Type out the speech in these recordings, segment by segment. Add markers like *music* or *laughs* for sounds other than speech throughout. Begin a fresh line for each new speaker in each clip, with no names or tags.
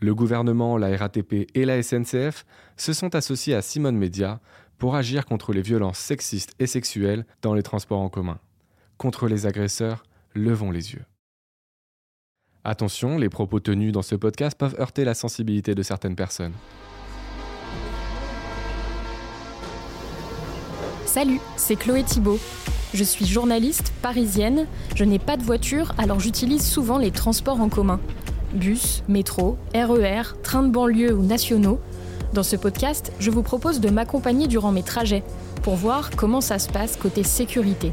Le gouvernement, la RATP et la SNCF se sont associés à Simone Média pour agir contre les violences sexistes et sexuelles dans les transports en commun. Contre les agresseurs, levons les yeux. Attention, les propos tenus dans ce podcast peuvent heurter la sensibilité de certaines personnes.
Salut, c'est Chloé Thibault. Je suis journaliste parisienne, je n'ai pas de voiture alors j'utilise souvent les transports en commun. Bus, métro, RER, trains de banlieue ou nationaux. Dans ce podcast, je vous propose de m'accompagner durant mes trajets pour voir comment ça se passe côté sécurité.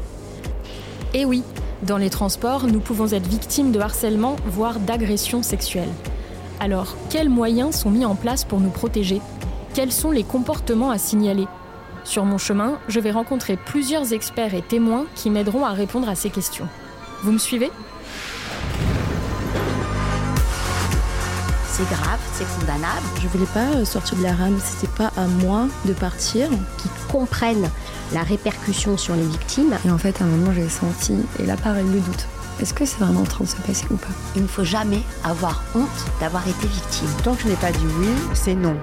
Et oui, dans les transports, nous pouvons être victimes de harcèlement, voire d'agressions sexuelles. Alors, quels moyens sont mis en place pour nous protéger? Quels sont les comportements à signaler? Sur mon chemin, je vais rencontrer plusieurs experts et témoins qui m'aideront à répondre à ces questions. Vous me suivez?
C'est grave, c'est condamnable.
Je voulais pas euh, sortir de la rame, c'était pas à moi de partir.
Qui comprennent la répercussion sur les victimes.
Et en fait, à un moment, j'ai senti, et là, pareil, le doute. Est-ce que c'est vraiment en train de se passer ou pas?
Il ne faut jamais avoir honte d'avoir été victime.
Tant que je n'ai pas dit oui, c'est non.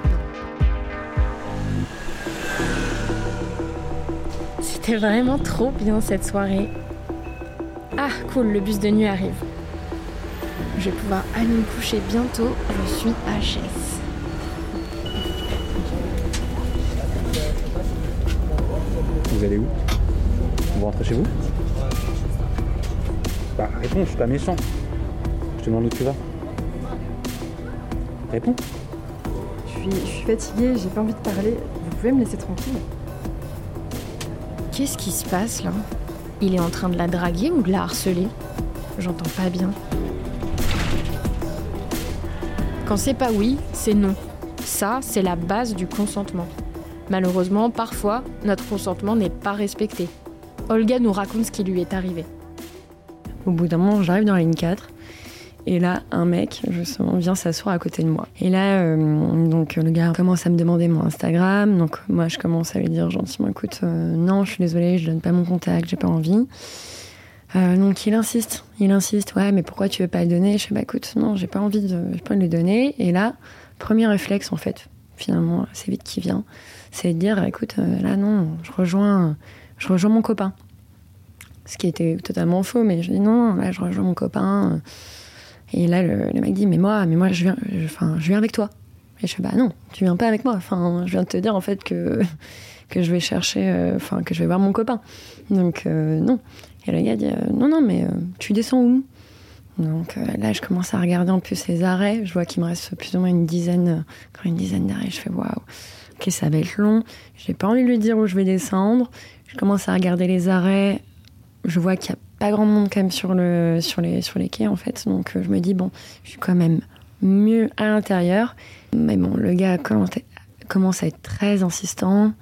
C'était vraiment trop bien cette soirée. Ah, cool, le bus de nuit arrive. Je vais pouvoir aller me coucher bientôt. Je suis HS.
Vous allez où? Vous rentrez chez vous? Bah réponds, je suis pas méchant. Je te demande où tu vas. Réponds.
Je suis, je suis fatiguée, j'ai pas envie de parler. Vous pouvez me laisser tranquille?
Qu'est-ce qui se passe là? Il est en train de la draguer ou de la harceler? J'entends pas bien. Quand c'est pas oui, c'est non. Ça, c'est la base du consentement. Malheureusement, parfois, notre consentement n'est pas respecté. Olga nous raconte ce qui lui est arrivé.
Au bout d'un moment, j'arrive dans la ligne 4. Et là, un mec, justement, vient s'asseoir à côté de moi. Et là, euh, donc, le gars commence à me demander mon Instagram. Donc, moi, je commence à lui dire gentiment, écoute, euh, non, je suis désolée, je donne pas mon contact, j'ai pas envie. Euh, donc il insiste, il insiste, ouais, mais pourquoi tu veux pas le donner? Je sais, bah écoute, non, j'ai pas envie de, j'ai pas envie de le donner. Et là, premier réflexe en fait, finalement, assez vite qui vient, c'est de dire, écoute, euh, là non, je rejoins, je rejoins mon copain. Ce qui était totalement faux, mais je dis non, là je rejoins mon copain. Et là le, mec dit, mais moi, mais moi je viens, enfin, je, viens avec toi. Et je fais, bah non, tu viens pas avec moi. Enfin, je viens de te dire en fait que que je vais chercher, euh, enfin que je vais voir mon copain. Donc non. Et le gars dit euh, Non, non, mais euh, tu descends où? Donc euh, là, je commence à regarder un peu ses arrêts. Je vois qu'il me reste plus ou moins une dizaine, une dizaine d'arrêts. Je fais Waouh, ok, ça va être long. J'ai pas envie de lui dire où je vais descendre. Je commence à regarder les arrêts. Je vois qu'il n'y a pas grand monde quand même sur, le, sur, les, sur les quais en fait. Donc je me dis Bon, je suis quand même mieux à l'intérieur. Mais bon, le gars commence à être très insistant.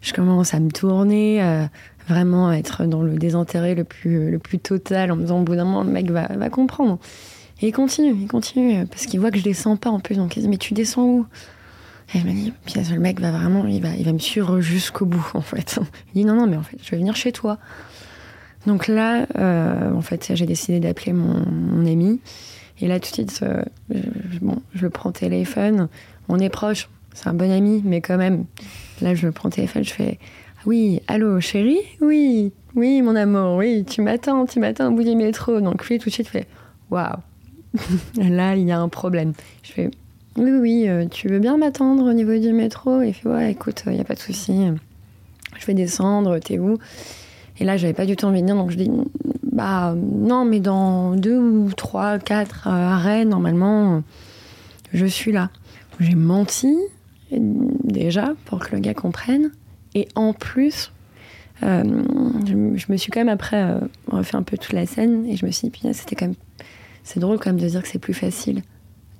Je commence à me tourner, vraiment être dans le désintérêt le plus, le plus total en me disant au bout d'un moment le mec va, va comprendre. Et il continue, il continue, parce qu'il voit que je descends pas en plus, donc il dit mais tu descends où? Et je me dis, puis le mec va vraiment, il va, il va me suivre jusqu'au bout en fait. Il dit non, non, mais en fait je vais venir chez toi. Donc là, euh, en fait, j'ai décidé d'appeler mon, ami. Et là, tout de suite, euh, je, bon, je le prends téléphone. On est proche, c'est un bon ami, mais quand même, là, je le prends téléphone, je fais oui, allô, chérie? Oui, oui, mon amour, oui, tu m'attends, tu m'attends au bout du métro. Donc lui, tout de suite, fait Waouh *laughs* Là, il y a un problème. Je fais Oui, oui, euh, tu veux bien m'attendre au niveau du métro? Il fait Ouais, écoute, il n'y a pas de souci. Je vais descendre, t'es où? Et là, j'avais pas du tout envie de dire, donc je dis Bah, non, mais dans deux ou trois, quatre arrêts, normalement, je suis là. J'ai menti, déjà, pour que le gars comprenne. Et en plus, euh, je, me suis quand même après euh, refait un peu toute la scène et je me suis dit, c'était quand même. C'est drôle quand même de dire que c'est plus facile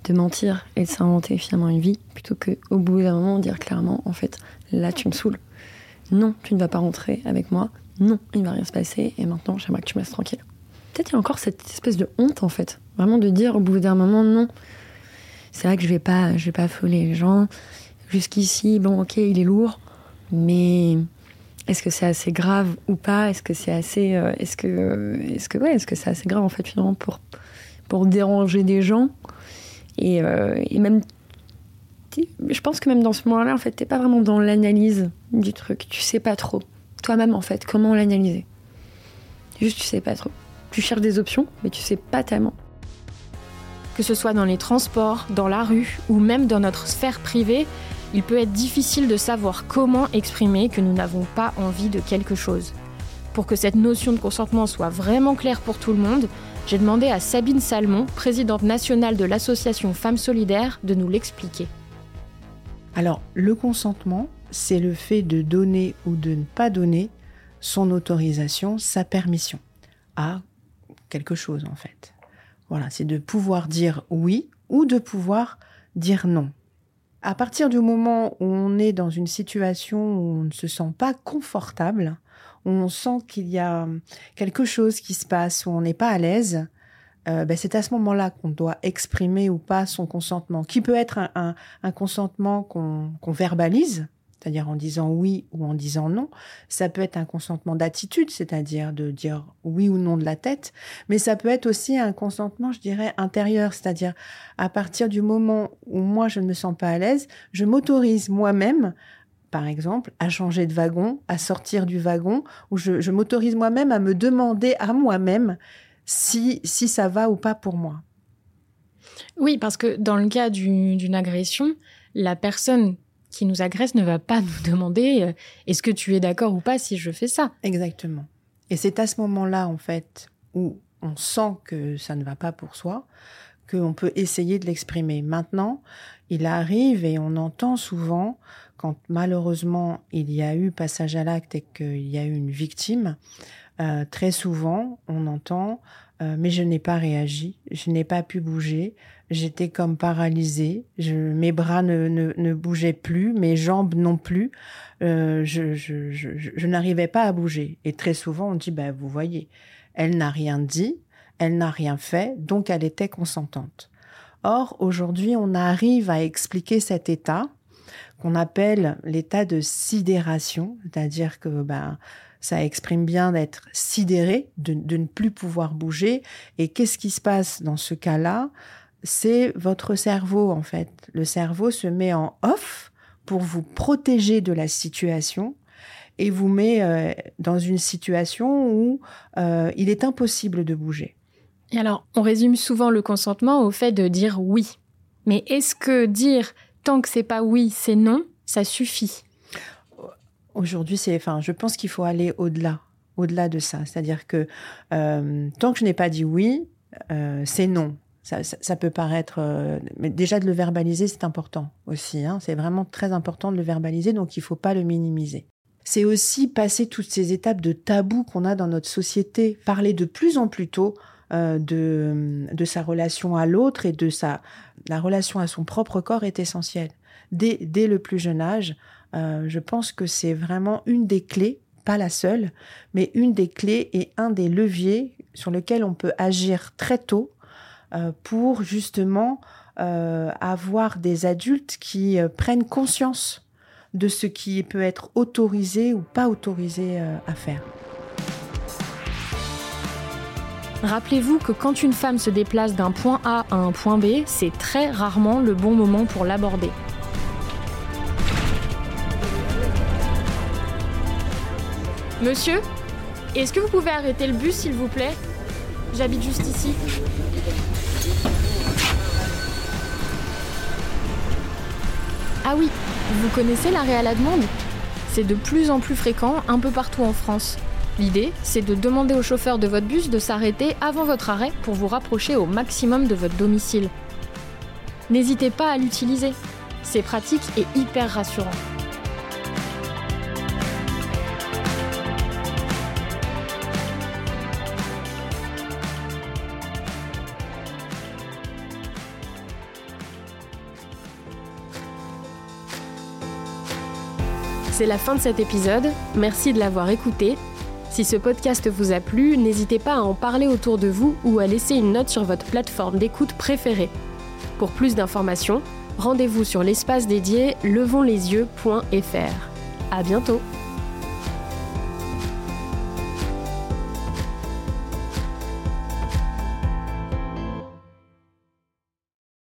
de mentir et de s'inventer finalement une vie plutôt qu'au bout d'un moment dire clairement, en fait, là tu me saoules. Non, tu ne vas pas rentrer avec moi. Non, il ne va rien se passer et maintenant j'aimerais que tu me laisses tranquille. Peut-être il y a encore cette espèce de honte en fait. Vraiment de dire au bout d'un moment non. C'est vrai que je vais pas, je vais pas affoler les gens. Jusqu'ici, bon ok, il est lourd mais est-ce que c'est assez grave ou pas? Est-ce que c'est assez, euh, est-ce que, est-ce que ouais, est-ce que c'est assez grave en fait finalement pour pour déranger des gens? Et, euh, et même, je pense que même dans ce moment-là, en fait, t'es pas vraiment dans l'analyse du truc. Tu sais pas trop. Toi-même, en fait, comment l'analyser? Juste, tu sais pas trop. Tu cherches des options, mais tu sais pas tellement.
Que ce soit dans les transports, dans la rue ou même dans notre sphère privée, il peut être difficile de savoir comment exprimer que nous n'avons pas envie de quelque chose. Pour que cette notion de consentement soit vraiment claire pour tout le monde, j'ai demandé à Sabine Salmon, présidente nationale de l'association Femmes Solidaires, de nous l'expliquer.
Alors, le consentement, c'est le fait de donner ou de ne pas donner son autorisation, sa permission à quelque chose en fait. Voilà, c'est de pouvoir dire oui ou de pouvoir dire non. À partir du moment où on est dans une situation où on ne se sent pas confortable, où on sent qu'il y a quelque chose qui se passe, où on n'est pas à l'aise, euh, ben c'est à ce moment-là qu'on doit exprimer ou pas son consentement, qui peut être un, consentement qu'on verbalise, c'est-à-dire en disant oui ou en disant non. Ça peut être un consentement d'attitude, c'est-à-dire de dire oui ou non de la tête, mais ça peut être aussi un consentement, je dirais, intérieur, c'est-à-dire à partir du moment où moi je ne me sens pas à l'aise, je m'autorise moi-même par exemple, à changer de wagon, à sortir du wagon, ou je, m'autorise moi-même à me demander à moi-même si, si ça va ou pas pour moi.
Oui, parce que dans le cas d'une agression, la personne qui nous agresse ne va pas *laughs* nous demander euh, est-ce que tu es d'accord ou pas si je fais ça?
Exactement. Et c'est à ce moment-là, en fait, où on sent que ça ne va pas pour soi, qu'on peut essayer de l'exprimer. Maintenant, il arrive et on entend souvent, quand malheureusement il y a eu passage à l'acte et qu'il y a eu une victime, euh, très souvent on entend euh, mais je n'ai pas réagi, je n'ai pas pu bouger, j'étais comme paralysée, je, mes bras ne, ne, ne, bougeaient plus, mes jambes non plus, euh, je, je, je, n'arrivais pas à bouger. Et très souvent on dit, ben, vous voyez, elle n'a rien dit, elle n'a rien fait, donc elle était consentante. Or, aujourd'hui, on arrive à expliquer cet état qu'on appelle l'état de sidération, c'est-à-dire que ben, ça exprime bien d'être sidéré, de, ne plus pouvoir bouger. Et qu'est-ce qui se passe dans ce cas-là? C'est votre cerveau, en fait. Le cerveau se met en off pour vous protéger de la situation et vous met euh, dans une situation où euh, il est impossible de bouger.
Et alors, on résume souvent le consentement au fait de dire oui. Mais est-ce que dire tant que c'est pas oui, c'est non, ça suffit?
Aujourd'hui, c'est, enfin, je pense qu'il faut aller au-delà, au-delà de ça. C'est-à-dire que euh, tant que je n'ai pas dit oui, euh, c'est non. Ça, peut paraître, euh, mais déjà de le verbaliser, c'est important aussi. Hein. C'est vraiment très important de le verbaliser, donc il faut pas le minimiser. C'est aussi passer toutes ces étapes de tabou qu'on a dans notre société, parler de plus en plus tôt de, de sa relation à l'autre et de sa la relation à son propre corps est essentielle. Dès, dès le plus jeune âge, euh, je pense que c'est vraiment une des clés, pas la seule, mais une des clés et un des leviers sur lequel on peut agir très tôt euh, pour justement euh, avoir des adultes qui prennent conscience de ce qui peut être autorisé ou pas autorisé à faire.
Rappelez-vous que quand une femme se déplace d'un point A à un point B, c'est très rarement le bon moment pour l'aborder. Monsieur, est-ce que vous pouvez arrêter le bus s'il vous plaît? J'habite juste ici. Ah oui, vous connaissez l'arrêt à la demande C'est de plus en plus fréquent un peu partout en France. L'idée, c'est de demander au chauffeur de votre bus de s'arrêter avant votre arrêt pour vous rapprocher au maximum de votre domicile. N'hésitez pas à l'utiliser. C'est pratique et hyper rassurant. C'est la fin de cet épisode. Merci de l'avoir écouté. Si ce podcast vous a plu, n'hésitez pas à en parler autour de vous ou à laisser une note sur votre plateforme d'écoute préférée. Pour plus d'informations, rendez-vous sur l'espace dédié levonslesieux.fr. À bientôt!